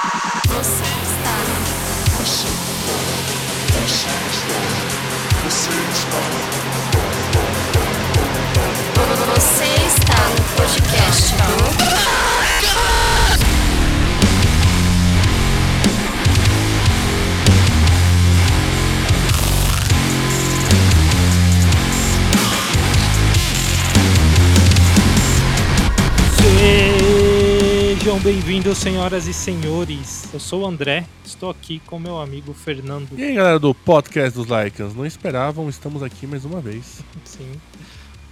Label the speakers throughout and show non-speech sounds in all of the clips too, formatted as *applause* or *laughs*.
Speaker 1: Você está. Você está no podcast do.
Speaker 2: Sejam bem-vindos, senhoras e senhores. Eu sou o André, estou aqui com meu amigo Fernando.
Speaker 3: E aí, galera do podcast dos Lycans, não esperavam, estamos aqui mais uma vez.
Speaker 2: Sim,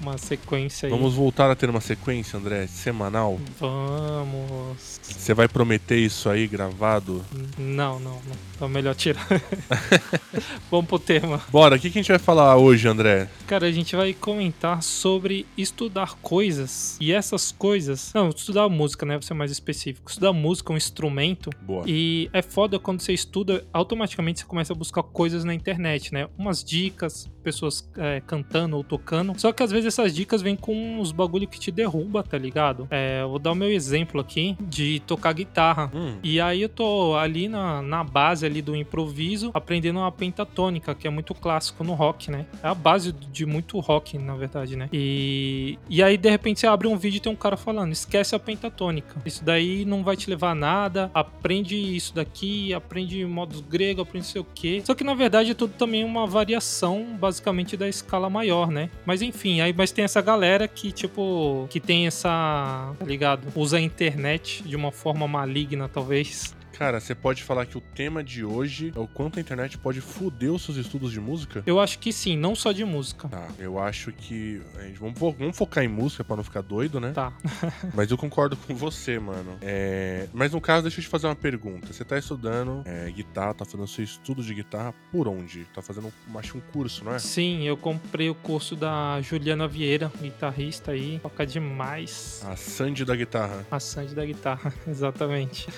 Speaker 2: uma sequência aí.
Speaker 3: Vamos voltar a ter uma sequência, André, semanal.
Speaker 2: Vamos.
Speaker 3: Você vai prometer isso aí gravado?
Speaker 2: Não, não, não. Então melhor tirar. *laughs* Vamos pro tema.
Speaker 3: Bora, o que, que a gente vai falar hoje, André?
Speaker 2: Cara, a gente vai comentar sobre estudar coisas. E essas coisas. Não, estudar música, né? Pra ser mais específico. Estudar música, um instrumento.
Speaker 3: Boa.
Speaker 2: E é foda quando você estuda, automaticamente você começa a buscar coisas na internet, né? Umas dicas, pessoas é, cantando ou tocando. Só que às vezes essas dicas vêm com uns bagulho que te derruba, tá ligado? É, eu vou dar o meu exemplo aqui de tocar guitarra.
Speaker 3: Hum,
Speaker 2: E aí eu tô ali na, na base ali do improviso, aprendendo uma pentatônica, que é muito clássico no rock, né? É a base de muito rock, na verdade, né? E, e aí, de repente, você abre um vídeo e tem um cara falando, esquece a pentatônica. Isso daí não vai te levar a nada, aprende isso daqui, aprende modos grego, aprende sei o quê. Só que, na verdade, é tudo também uma variação, basicamente, da escala maior, né? Mas, enfim, aí mas tem essa galera que, tipo, que tem essa, tá ligado? Usa a internet de uma forma maligna, talvez.
Speaker 3: Cara, você pode falar que o tema de hoje é o quanto a internet pode foder os seus estudos de música?
Speaker 2: Eu acho que sim, não só de música.
Speaker 3: Tá, eu acho que. a gente- vamos, vamos focar em música pra não ficar doido, né?
Speaker 2: Tá. *laughs*
Speaker 3: Mas eu concordo com você, mano. É, Mas no caso, deixa eu te fazer uma pergunta. Você tá estudando é, guitarra, tá fazendo seu estudo de guitarra por onde? Tá fazendo, acho, um curso, não é?
Speaker 2: Sim, eu comprei o curso da Juliana Vieira, guitarrista aí, toca demais.
Speaker 3: A Sandy da guitarra.
Speaker 2: A Sandy da guitarra, *laughs* exatamente.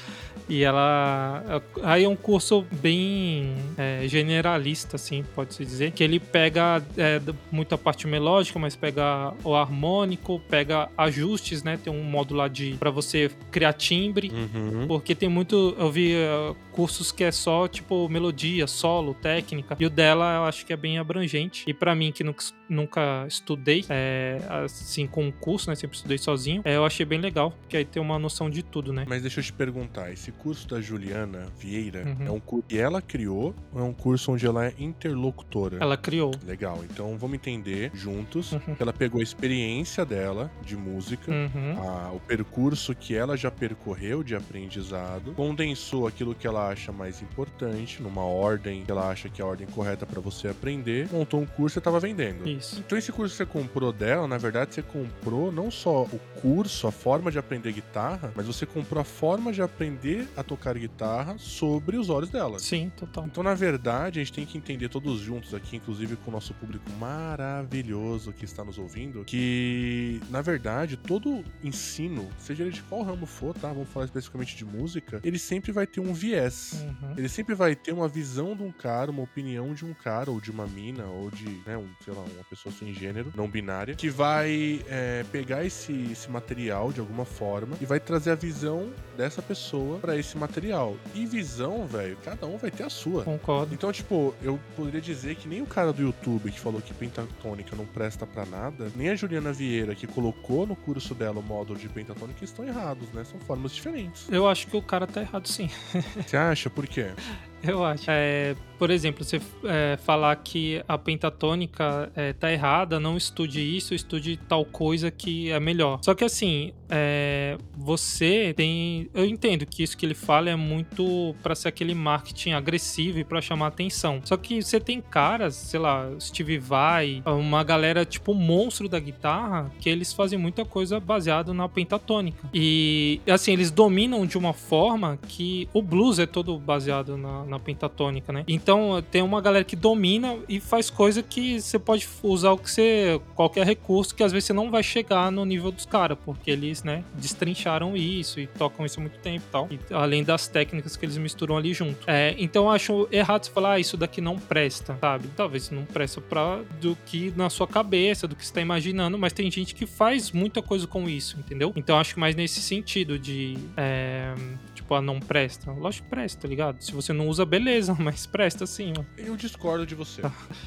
Speaker 2: E ela. Aí é um curso bem é, generalista, assim, pode-se dizer. Que ele pega é, d- muito a parte melódica, mas pega o harmônico, pega ajustes, né? Tem um módulo lá de. pra você criar timbre.
Speaker 3: Uhum.
Speaker 2: Porque tem muito. Eu vi eh, cursos que é só, tipo, melodia, solo, técnica. E o dela eu acho que é bem abrangente. E pra mim, que nunca, nunca estudei, é, assim, com um curso, né? Sempre estudei sozinho, é, eu achei bem legal. Porque aí tem uma noção de tudo, né?
Speaker 3: Mas deixa eu te perguntar, esse curso da Juliana Vieira
Speaker 2: Uhum.
Speaker 3: é um curso que ela criou ou é um curso onde ela é interlocutora?
Speaker 2: Ela criou.
Speaker 3: Legal, então vamos entender juntos
Speaker 2: Uhum.
Speaker 3: que ela pegou a experiência dela de música,
Speaker 2: Uhum.
Speaker 3: a- o percurso que ela já percorreu de aprendizado, condensou aquilo que ela acha mais importante, numa ordem que ela acha que é a ordem correta pra você aprender, montou um curso e estava vendendo.
Speaker 2: Isso.
Speaker 3: Então esse curso que você comprou dela, na verdade você comprou não só o curso, a forma de aprender guitarra, mas você comprou a forma de aprender a tocar guitarra sobre os olhos dela.
Speaker 2: Sim, total.
Speaker 3: Então, na verdade, a gente tem que entender todos juntos aqui, inclusive com o nosso público maravilhoso que está nos ouvindo, que, na verdade, todo ensino, seja ele de qual ramo for, tá? Vamos falar especificamente de música, ele sempre vai ter um viés.
Speaker 2: Uhum.
Speaker 3: Ele sempre vai ter uma visão de um cara, uma opinião de um cara, ou de uma mina, ou de, né, um, sei lá, uma pessoa sem gênero, não binária, que vai é, pegar esse, esse material de alguma forma e vai trazer a visão dessa pessoa pra esse material. E visão, velho, cada um vai ter a sua.
Speaker 2: Concordo.
Speaker 3: Então, tipo, eu poderia dizer que nem o cara do YouTube que falou que pentatônica não presta pra nada, nem a Juliana Vieira que colocou no curso dela o módulo de pentatônica estão errados, né? São formas diferentes.
Speaker 2: Eu acho que o cara tá errado sim. *laughs*
Speaker 3: Você acha? Por quê?
Speaker 2: Eu acho. É, por exemplo, você é, falar que a pentatônica é, tá errada, não estude isso, estude tal coisa que é melhor. Só que assim, é, você tem. Eu entendo que isso que ele fala é muito pra ser aquele marketing agressivo e pra chamar atenção. Só que você tem caras, sei lá, Steve Vai, uma galera tipo monstro da guitarra, que eles fazem muita coisa baseado na pentatônica. E assim, eles dominam de uma forma que o blues é todo baseado na, na pentatônica, né? Então tem uma galera que domina e faz coisa que você pode usar o que você. qualquer recurso que às vezes você não vai chegar no nível dos caras, porque eles, né, destrincharam isso e tocam isso há muito tempo e tal. Além das técnicas que eles misturam ali junto. É, então eu acho errado você falar, ah, isso daqui não presta, sabe? Talvez não presta pra do que na sua cabeça, do que você tá imaginando, mas tem gente que faz muita coisa com isso, entendeu? Então eu acho que mais nesse sentido de. É, tipo, ah, não presta. Lógico que presta, tá ligado? Se você não usa, beleza, *laughs* mas presta sim, ó.
Speaker 3: Eu discordo de você.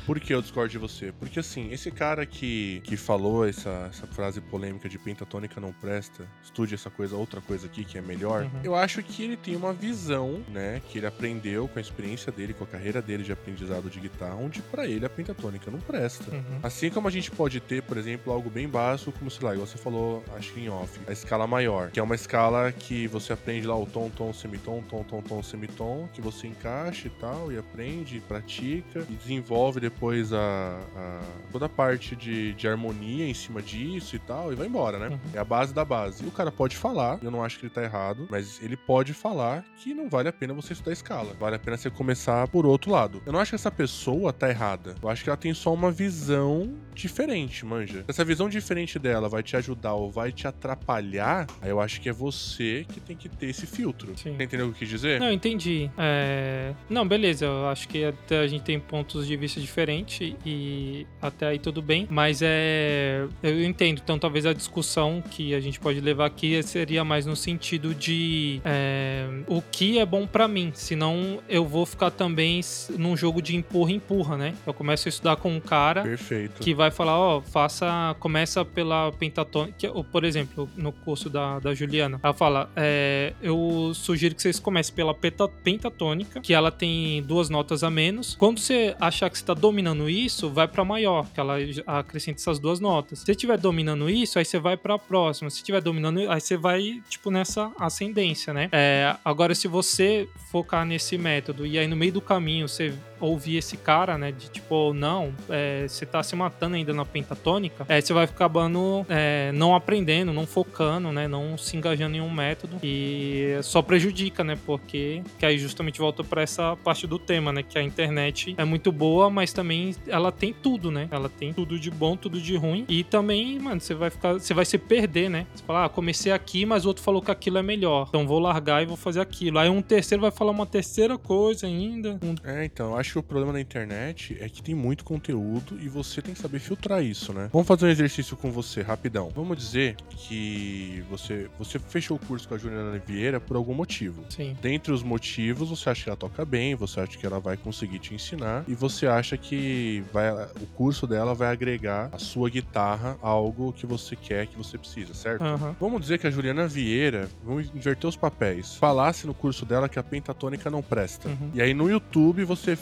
Speaker 3: Por que eu discordo de você? Porque assim, esse cara que, que falou essa, essa frase polêmica de pentatônica não presta, estude essa coisa, outra coisa aqui que é melhor,
Speaker 2: Uhum.
Speaker 3: eu acho que ele tem uma visão, né, que ele aprendeu com a experiência dele, com a carreira dele de aprendizado de guitarra, onde pra ele a pentatônica não presta.
Speaker 2: Uhum.
Speaker 3: Assim como a gente pode ter, por exemplo, algo bem básico, como sei lá, igual você falou, acho que em off, a escala maior, que é uma escala que você aprende lá o tom, tom, semitom, tom, tom, tom, semitom, que você encaixa e tal, e aprende, pratica, e desenvolve depois a, a- toda a parte de, de harmonia em cima disso e tal, e vai embora, né?
Speaker 2: Uhum.
Speaker 3: É a base da base. E o cara pode falar, eu não acho que ele tá errado, mas ele pode falar que não vale a pena você estudar escala. Vale a pena você começar por outro lado. Eu não acho que essa pessoa tá errada. Eu acho que ela tem só uma visão diferente, manja. Se essa visão diferente dela vai te ajudar ou vai te atrapalhar, aí eu acho que é você que tem que ter esse filtro.
Speaker 2: Sim.
Speaker 3: Você entendeu o que eu quis dizer?
Speaker 2: Não, entendi. É, Não, beleza. Eu acho que até a gente tem pontos de vista diferentes e até aí tudo bem. Mas é. Eu entendo. Então talvez a discussão que a gente pode levar aqui seria mais no sentido de é, o que é bom pra mim. Senão eu vou ficar também num jogo de empurra-empurra, né? Eu começo a estudar com um cara
Speaker 3: Perfeito.
Speaker 2: que vai falar, ó, faça, começa pela pentatônica, ou, por exemplo, no curso da, da Juliana, ela fala, é, eu sugiro que vocês comecem pela pentatônica, que ela tem duas notas a menos. Quando você achar que você tá dominando isso, vai pra maior, que ela acrescenta essas duas notas. Se estiver dominando isso, aí você vai pra próxima. Se estiver dominando, aí você vai, tipo, nessa ascendência, né? É, agora, se você focar nesse método e aí no meio do caminho você ouvir esse cara, né, de tipo, não, é, você tá se matando ainda na pentatônica, é, você vai acabando é, não aprendendo, não focando, né, não se engajando em um método e só prejudica, né, porque que aí justamente volta pra essa parte do tema, né, que a internet é muito boa, mas também ela tem tudo, né, ela tem tudo de bom, tudo de ruim e também, mano, você vai ficar, você vai se perder, né, você fala, ah, comecei aqui, mas o outro falou que aquilo é melhor, então vou largar e vou fazer aquilo, aí um terceiro vai falar uma terceira coisa ainda, um
Speaker 3: É, então, eu acho que o problema da internet é que tem muito conteúdo e você tem que saber filtrar isso, né? Vamos fazer um exercício com você, rapidão. Vamos dizer que você, você fechou o curso com a Juliana Vieira por algum motivo.
Speaker 2: Sim.
Speaker 3: Dentre os motivos, você acha que ela toca bem, você acha que ela vai conseguir te ensinar e você acha que vai, o curso dela vai agregar a sua guitarra a algo que você quer, que você precisa, certo?
Speaker 2: Aham.
Speaker 3: Vamos dizer que a Juliana Vieira, vamos inverter os papéis, falasse no curso dela que a pentatônica não presta.
Speaker 2: Uhum.
Speaker 3: E aí no YouTube você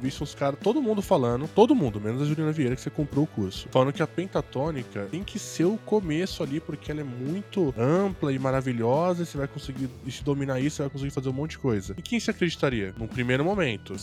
Speaker 3: visse uns caras, todo mundo falando, todo mundo, menos a Juliana Vieira que você comprou o curso, falando que a pentatônica tem que ser o começo ali, porque ela é muito ampla e maravilhosa, e você vai conseguir se dominar isso, você vai conseguir fazer um monte de coisa. E quem se acreditaria? Num primeiro momento.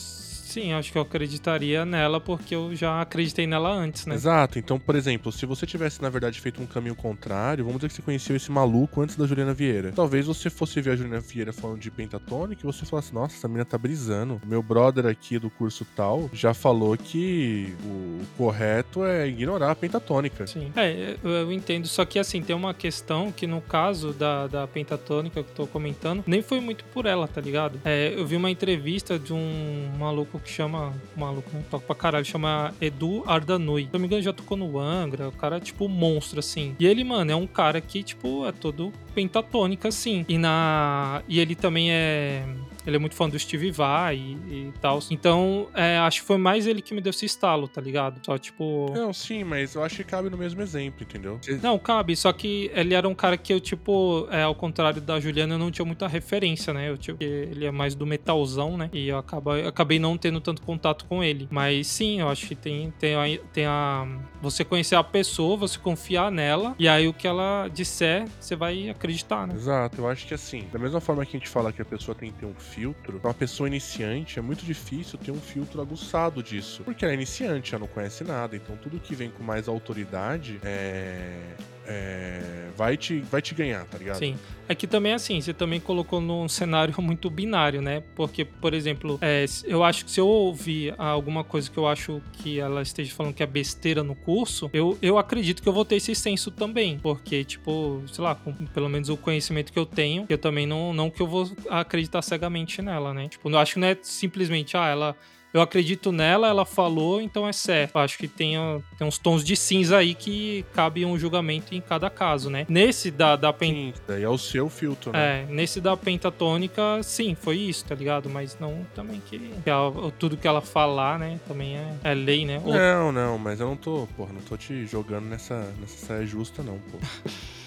Speaker 2: Sim, acho que eu acreditaria nela porque eu já acreditei nela antes, né?
Speaker 3: Exato. Então, por exemplo, se você tivesse, na verdade, feito um caminho contrário, vamos dizer que você conheceu esse maluco antes da Juliana Vieira. Talvez você fosse ver a Juliana Vieira falando de pentatônica e você falasse, nossa, essa menina tá brisando. Meu brother aqui do curso tal já falou que o correto é ignorar a pentatônica.
Speaker 2: Sim. É, eu, eu entendo. Só que assim, tem uma questão que no caso da, da pentatônica que eu tô comentando, nem foi muito por ela, tá ligado? É, eu vi uma entrevista de um maluco que chama. Maluco, né? Toca pra caralho, chama Edu Ardanui. Se não me engano, já tocou no Angra. O cara é tipo monstro, assim. E ele, mano, é um cara que, tipo, é todo pentatônica, assim. E na. E ele também é. Ele é muito fã do Steve Vai e, e tal. Então, é, acho que foi mais ele que me deu esse estalo, tá ligado? Só, tipo.
Speaker 3: Não, sim, mas eu acho que cabe no mesmo exemplo, entendeu?
Speaker 2: Não, cabe, só que ele era um cara que eu, tipo, é, ao contrário da Juliana, eu não tinha muita referência, né? Eu, tipo, ele é mais do metalzão, né? E eu, acaba, eu acabei não tendo tanto contato com ele. Mas sim, eu acho que tem, tem, a, tem a. Você conhecer a pessoa, você confiar nela, e aí o que ela disser, você vai acreditar, né?
Speaker 3: Exato, eu acho que assim, da mesma forma que a gente fala que a pessoa tem que ter um filtro, pra uma pessoa iniciante é muito difícil ter um filtro aguçado disso. Porque ela é iniciante, ela não conhece nada, então tudo que vem com mais autoridade é. É é, vai, te, vai te ganhar, tá ligado?
Speaker 2: Sim. É que também, assim, você também colocou num cenário *laughs* muito binário, né? Porque, por exemplo, é, eu acho que se eu ouvir alguma coisa que eu acho que ela esteja falando que é besteira no curso, eu, eu acredito que eu vou ter esse senso também. Porque, tipo, sei lá, com pelo menos o conhecimento que eu tenho, eu também não, não que eu vou acreditar cegamente nela, né? Tipo, eu acho que não é simplesmente, ah, ela eu acredito nela, ela falou, então é certo. Acho que tem, tem uns tons de cinza aí que cabe um julgamento em cada caso, né? Nesse da, da
Speaker 3: pen... Sim, daí é o seu filtro, né?
Speaker 2: É, nesse da pentatônica, sim, foi isso, tá ligado? Mas não também que, que ela, tudo que ela falar, né, também é, é lei, né?
Speaker 3: Ou... Não, não, mas eu não tô, porra, não tô te jogando nessa, nessa saia justa, não, pô.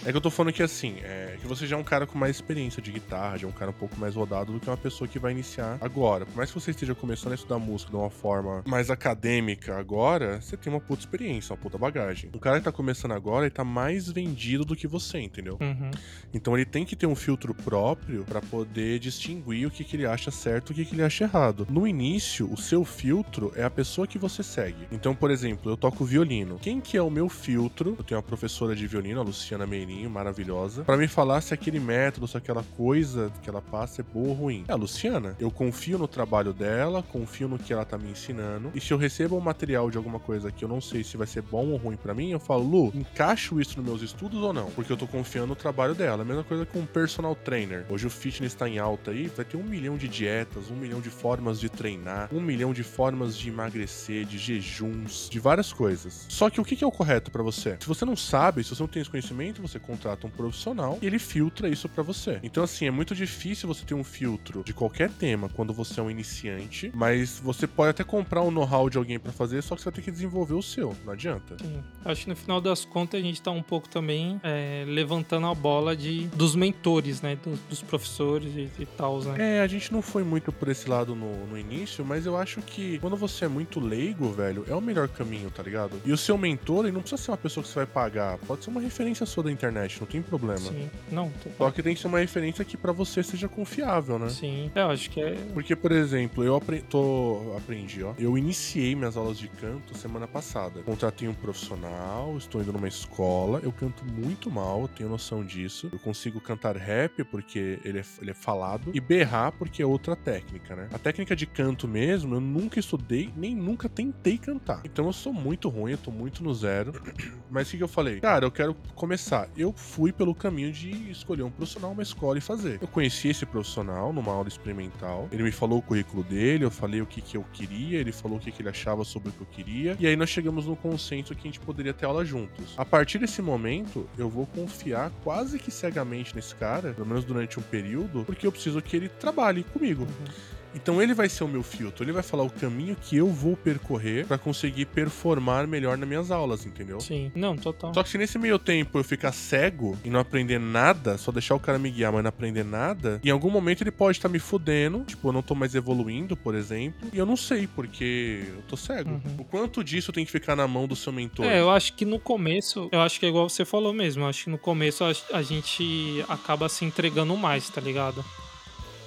Speaker 3: É que eu tô falando que assim, é que você já é um cara com mais experiência de guitarra, já é um cara um pouco mais rodado do que uma pessoa que vai iniciar agora. Por mais que você esteja começando a estudar música de uma forma mais acadêmica agora, você tem uma puta experiência, uma puta bagagem. Um cara que tá começando agora, ele tá mais vendido do que você, entendeu?
Speaker 2: Uhum.
Speaker 3: Então ele tem que ter um filtro próprio para poder distinguir o que, que ele acha certo e o que, que ele acha errado. No início, o seu filtro é a pessoa que você segue. Então, por exemplo, eu toco violino. Quem que é o meu filtro? Eu tenho uma professora de violino, a Luciana Meirinho maravilhosa, para me falar se aquele método, se aquela coisa que ela passa é boa ou ruim. É a Luciana. Eu confio no trabalho dela, confio no que ela tá me ensinando. E se eu recebo um material de alguma coisa que eu não sei se vai ser bom ou ruim para mim, eu falo, Lu, encaixo isso nos meus estudos ou não? Porque eu tô confiando no trabalho dela. A mesma coisa com um personal trainer. Hoje o fitness tá em alta aí, vai ter um milhão de dietas, um milhão de formas de treinar, um milhão de formas de emagrecer, de jejuns, de várias coisas. Só que o que é o correto para você? Se você não sabe, se você não tem esse conhecimento, você contrata um profissional e ele filtra isso para você. Então, assim, é muito difícil você ter um filtro de qualquer tema quando você é um iniciante, mas você pode até comprar um know-how de alguém para fazer, só que você vai ter que desenvolver o seu, não adianta.
Speaker 2: Sim. Acho que no final das contas a gente tá um pouco também é, levantando a bola de, dos mentores, né? Dos, dos professores e, e tal, né?
Speaker 3: É, a gente não foi muito por esse lado no, no início, mas eu acho que quando você é muito leigo, velho, é o melhor caminho, tá ligado? E o seu mentor, ele não precisa ser uma pessoa que você vai pagar, pode ser uma referência sua da internet internet, não tem problema.
Speaker 2: Sim, não.
Speaker 3: Tô... Só que tem que ser uma referência que para você seja confiável, né?
Speaker 2: Sim, eu acho que é.
Speaker 3: Porque, por exemplo, eu apre... tô... aprendi, ó. Eu iniciei minhas aulas de canto semana passada. Contratei um profissional, estou indo numa escola, eu canto muito mal, tenho noção disso. Eu consigo cantar rap porque ele é, ele é falado e berrar porque é outra técnica, né? A técnica de canto mesmo, eu nunca estudei, nem nunca tentei cantar. Então eu sou muito ruim, eu tô muito no zero. *clears throat* Mas o que, que eu falei? Cara, eu quero começar. Eu fui pelo caminho de escolher um profissional, uma escola e fazer. Eu conheci esse profissional numa aula experimental. Ele me falou o currículo dele, eu falei o que, que eu queria, ele falou o que, que ele achava sobre o que eu queria. E aí nós chegamos no consenso que a gente poderia ter aula juntos. A partir desse momento, eu vou confiar quase que cegamente nesse cara, pelo menos durante um período, porque eu preciso que ele trabalhe comigo. Uhum. Então ele vai ser o meu filtro, ele vai falar o caminho que eu vou percorrer para conseguir performar melhor nas minhas aulas, entendeu?
Speaker 2: Sim, não, total.
Speaker 3: Só que se nesse meio tempo eu ficar cego e não aprender nada, só deixar o cara me guiar, mas não aprender nada, em algum momento ele pode estar tá me fudendo, tipo, eu não tô mais evoluindo, por exemplo, e eu não sei, porque eu tô cego. Uhum. O quanto disso tem que ficar na mão do seu mentor?
Speaker 2: É, eu acho que no começo, eu acho que é igual você falou mesmo, eu acho que no começo a, a gente acaba se entregando mais, tá ligado?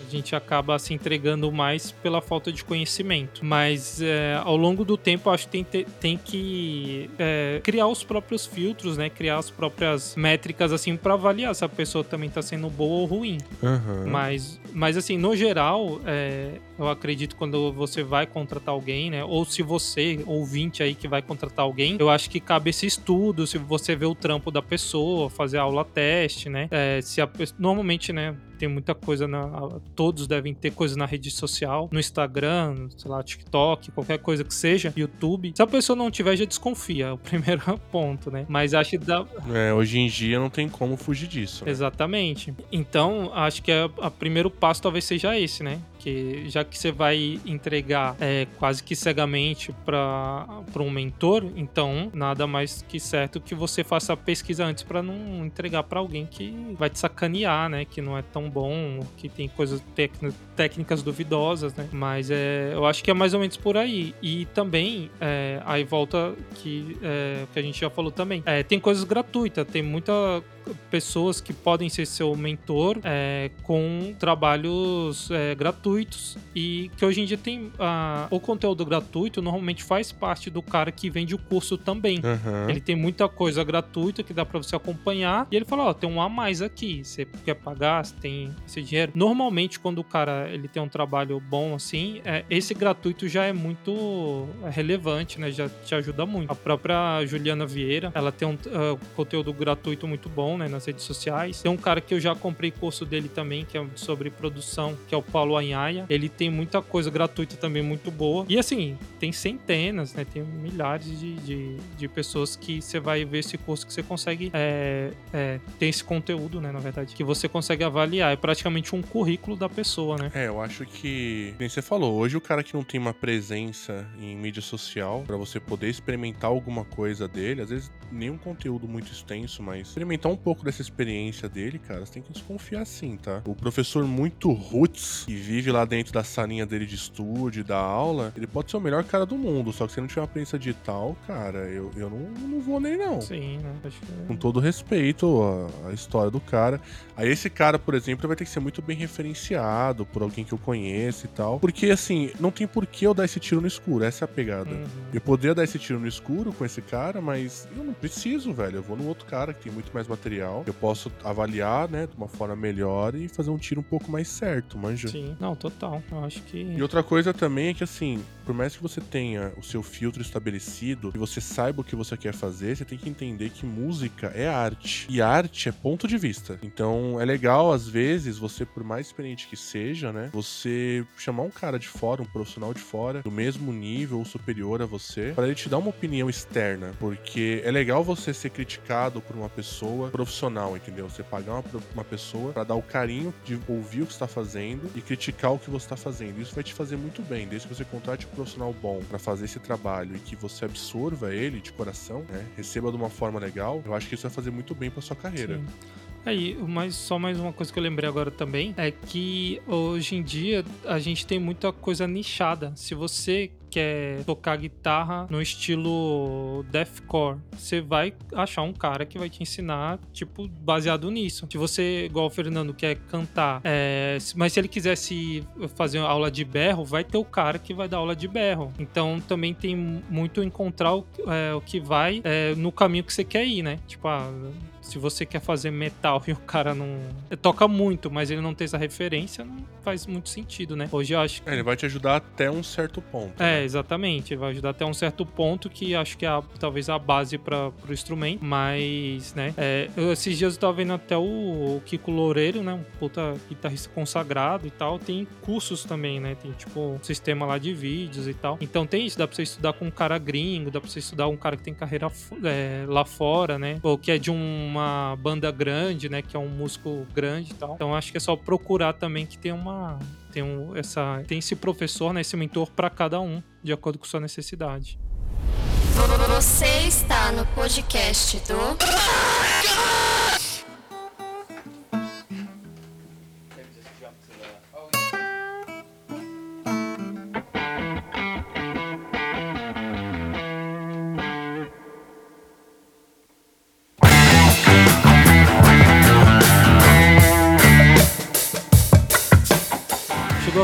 Speaker 2: A gente acaba se entregando mais pela falta de conhecimento. Mas é, ao longo do tempo, acho que tem, tem que é, criar os próprios filtros, né? Criar as próprias métricas, assim, para avaliar se a pessoa também tá sendo boa ou ruim.
Speaker 3: Uhum.
Speaker 2: Mas, mas, assim, no geral, é, eu acredito quando você vai contratar alguém, né? Ou se você, ouvinte aí, que vai contratar alguém, eu acho que cabe esse estudo, se você vê o trampo da pessoa, fazer aula teste, né? É, se a, normalmente, né? tem muita coisa na. Todos devem ter coisa na rede social, no Instagram, sei lá, TikTok, qualquer coisa que seja, YouTube. Se a pessoa não tiver, já desconfia, é o *laughs* primeiro ponto, né? Mas acho que dá.
Speaker 3: É, hoje em dia não tem como fugir disso.
Speaker 2: Né? Exatamente. Então, acho que o primeiro passo talvez seja esse, né? Porque já que você vai entregar é, quase que cegamente para um mentor, então nada mais que certo que você faça a pesquisa antes para não entregar para alguém que vai te sacanear, né? Que não é tão bom, que tem coisas técnicas duvidosas, né? Mas é, eu acho que é mais ou menos por aí. E também, é, aí volta que, é, que a gente já falou também, é, tem coisas gratuitas, tem muita pessoas que podem ser seu mentor é, com trabalhos é, gratuitos e que hoje em dia tem ah, o conteúdo gratuito normalmente faz parte do cara que vende o curso também.
Speaker 3: Aham.
Speaker 2: Ele tem muita coisa gratuita que dá pra você acompanhar. E ele fala, ó, tem um a mais aqui. Você quer pagar, você tem esse dinheiro. Normalmente, quando o cara ele tem um trabalho bom assim, é, esse gratuito já é muito relevante, né? Já te ajuda muito. A própria Juliana Vieira, ela tem um ah, conteúdo gratuito muito bom, né? Nas redes sociais. Tem um cara que eu já comprei curso dele também, que é sobre produção, que é o Paulo Anhaia. Ele tem muita coisa gratuita também muito boa. E assim, tem centenas, né? Tem milhares de, de, de pessoas que você vai ver esse curso que você consegue é, é, ter esse conteúdo, né? Na verdade, que você consegue avaliar. É praticamente um currículo da pessoa, né?
Speaker 3: É, eu acho que, nem você falou, hoje o cara que não tem uma presença em mídia social pra você poder experimentar alguma coisa dele, às vezes nem um conteúdo muito extenso, mas experimentar um pouco dessa experiência dele, cara, você tem que desconfiar sim, tá? O professor muito roots que vive lá dentro da salinha dele de estúdio, da aula, ele pode ser o melhor cara do mundo, só que se ele não tiver uma presença digital, cara, eu, eu não, não vou nem não.
Speaker 2: Sim, né? Acho que
Speaker 3: Com todo respeito à, à história do cara. Aí esse cara, por exemplo, vai ter que ser muito bem referenciado por alguém que eu conheço e tal. Porque, assim, não tem por que eu dar esse tiro no escuro. Essa é a pegada.
Speaker 2: Uhum.
Speaker 3: Eu poderia dar esse tiro no escuro com esse cara, mas eu não preciso, velho. Eu vou no outro cara que tem muito mais material. Eu posso avaliar, né, de uma forma melhor e fazer um tiro um pouco mais certo, manja.
Speaker 2: Sim, não, total. Eu acho que.
Speaker 3: E outra coisa também é que, assim, por mais que você tenha o seu filtro estabelecido e você saiba o que você quer fazer, você tem que entender que música é arte. E arte é ponto de vista. Então, é legal, às vezes, você, por mais experiente que seja, né, você chamar um cara de fora, um profissional de fora, do mesmo nível ou superior a você, para ele te dar uma opinião externa. Porque é legal você ser criticado por uma pessoa profissional, entendeu? Você pagar uma, uma pessoa para dar o carinho de ouvir o que está fazendo e criticar o que você está fazendo. Isso vai te fazer muito bem, desde que você contrate profissional bom para fazer esse trabalho e que você absorva ele de coração, né? Receba de uma forma legal. Eu acho que isso vai fazer muito bem para sua carreira.
Speaker 2: Sim. Aí, mas só mais uma coisa que eu lembrei agora também é que hoje em dia a gente tem muita coisa nichada. Se você quer tocar guitarra no estilo deathcore, você vai achar um cara que vai te ensinar, tipo, baseado nisso. Se você, igual o Fernando, quer cantar, é, mas se ele quisesse fazer aula de berro, vai ter o cara que vai dar aula de berro. Então também tem muito encontrar o, é, o que vai é, no caminho que você quer ir, né? Tipo, ah, se você quer fazer metal *laughs* e o cara não toca muito, mas ele não tem essa referência, não faz muito sentido, né? Hoje eu acho que
Speaker 3: É, ele vai te ajudar até um certo ponto.
Speaker 2: é,
Speaker 3: né?
Speaker 2: Exatamente. Vai ajudar até um certo ponto que acho que é a- talvez a base para o instrumento. Mas, né? é, esses dias eu tava vendo até o, o Kiko Loureiro, né? Um puta guitarrista consagrado e tal. Tem cursos também, né? Tem tipo um sistema lá de vídeos e tal. Então tem isso, dá pra você estudar com um cara gringo, dá pra você estudar um cara que tem carreira é, lá fora, né? Ou que é de uma banda grande, né? Que é um músico grande e tal. Então acho que é só procurar também que tem uma tem um, essa tem esse professor, né, esse mentor para cada um, de acordo com sua necessidade.
Speaker 1: Você está no podcast do.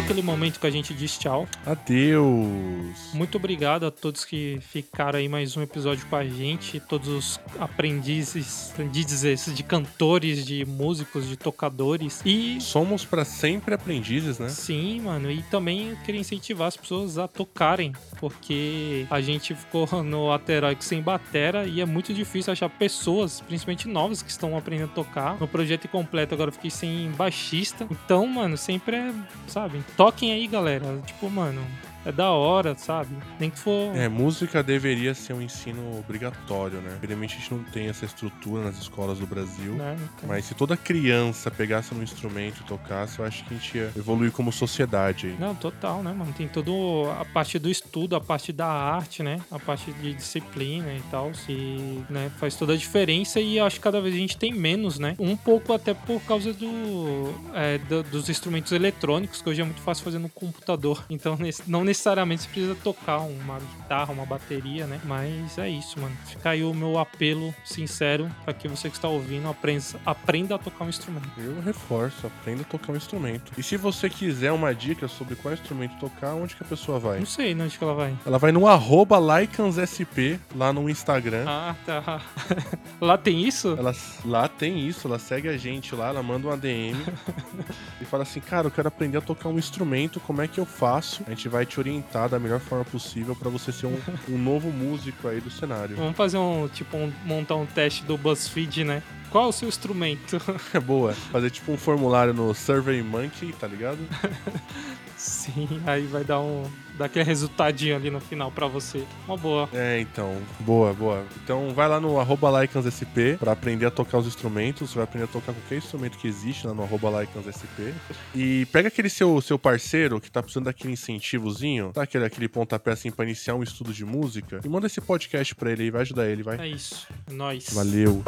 Speaker 2: Aquele momento que a gente diz tchau.
Speaker 3: Adeus.
Speaker 2: Muito obrigado a todos que ficaram aí mais um episódio com a gente, todos os aprendizes, aprendizes de cantores, de músicos, de tocadores. E
Speaker 3: Somos pra sempre aprendizes, né?
Speaker 2: Sim, mano. E também eu queria incentivar as pessoas a tocarem, porque a gente ficou *laughs* no Ateroico sem batera e é muito difícil achar pessoas, principalmente novas, que estão aprendendo a tocar. No projeto completo agora eu fiquei sem baixista. Então, mano, sempre é, sabe? Toquem aí, galera. Tipo, mano, é da hora, sabe? Nem que for.
Speaker 3: É, música deveria ser um ensino obrigatório, né? Infelizmente a gente não tem essa estrutura nas escolas do Brasil.
Speaker 2: Né? Então,
Speaker 3: Mas se toda criança pegasse um instrumento e tocasse, eu acho que a gente ia evoluir como sociedade aí.
Speaker 2: Não, total, né, mano? Tem toda a parte do estudo, a parte da arte, né? A parte de disciplina e tal. E, né, faz toda a diferença e acho que cada vez a gente tem menos, né? Um pouco até por causa do, é, do- dos instrumentos eletrônicos, que hoje é muito fácil fazer no computador. *laughs* Então, nesse- não necessariamente você precisa tocar uma guitarra, uma bateria, né? Mas é isso, mano. Fica aí o meu apelo sincero para que você que está ouvindo aprenda, aprenda a tocar um instrumento.
Speaker 3: Eu reforço, aprenda a tocar um instrumento. E se você quiser uma dica sobre qual instrumento tocar, onde que a pessoa vai?
Speaker 2: Não sei né, onde que ela vai.
Speaker 3: Ela vai no arroba LycansSP, lá no Instagram.
Speaker 2: Ah, tá. *laughs* lá tem isso?
Speaker 3: Ela, lá tem isso, ela segue a gente lá, ela manda uma DM *laughs* e fala assim, cara, eu quero aprender a tocar um instrumento, como é que eu faço? A gente vai te orientar da melhor forma possível para você ser um, *laughs* um, novo músico aí do cenário.
Speaker 2: Vamos fazer um, tipo, um, montar um teste do BuzzFeed, né? Qual é o seu instrumento? *laughs*
Speaker 3: É boa. Fazer tipo um formulário no Survey Monkey, tá ligado?
Speaker 2: Sim, aí vai dar um. dar aquele resultadinho ali no final pra você. Uma boa.
Speaker 3: É, então. Boa, boa. Então vai lá no arroba LycansSP pra aprender a tocar os instrumentos. Você vai aprender a tocar qualquer instrumento que existe lá no arroba LycansSP. E pega aquele seu, seu parceiro que tá precisando daquele incentivozinho, tá? Aquele, aquele pontapé assim pra iniciar um estudo de música. E manda esse podcast pra ele aí, vai ajudar ele, vai.
Speaker 2: É isso. Nós.
Speaker 3: Valeu.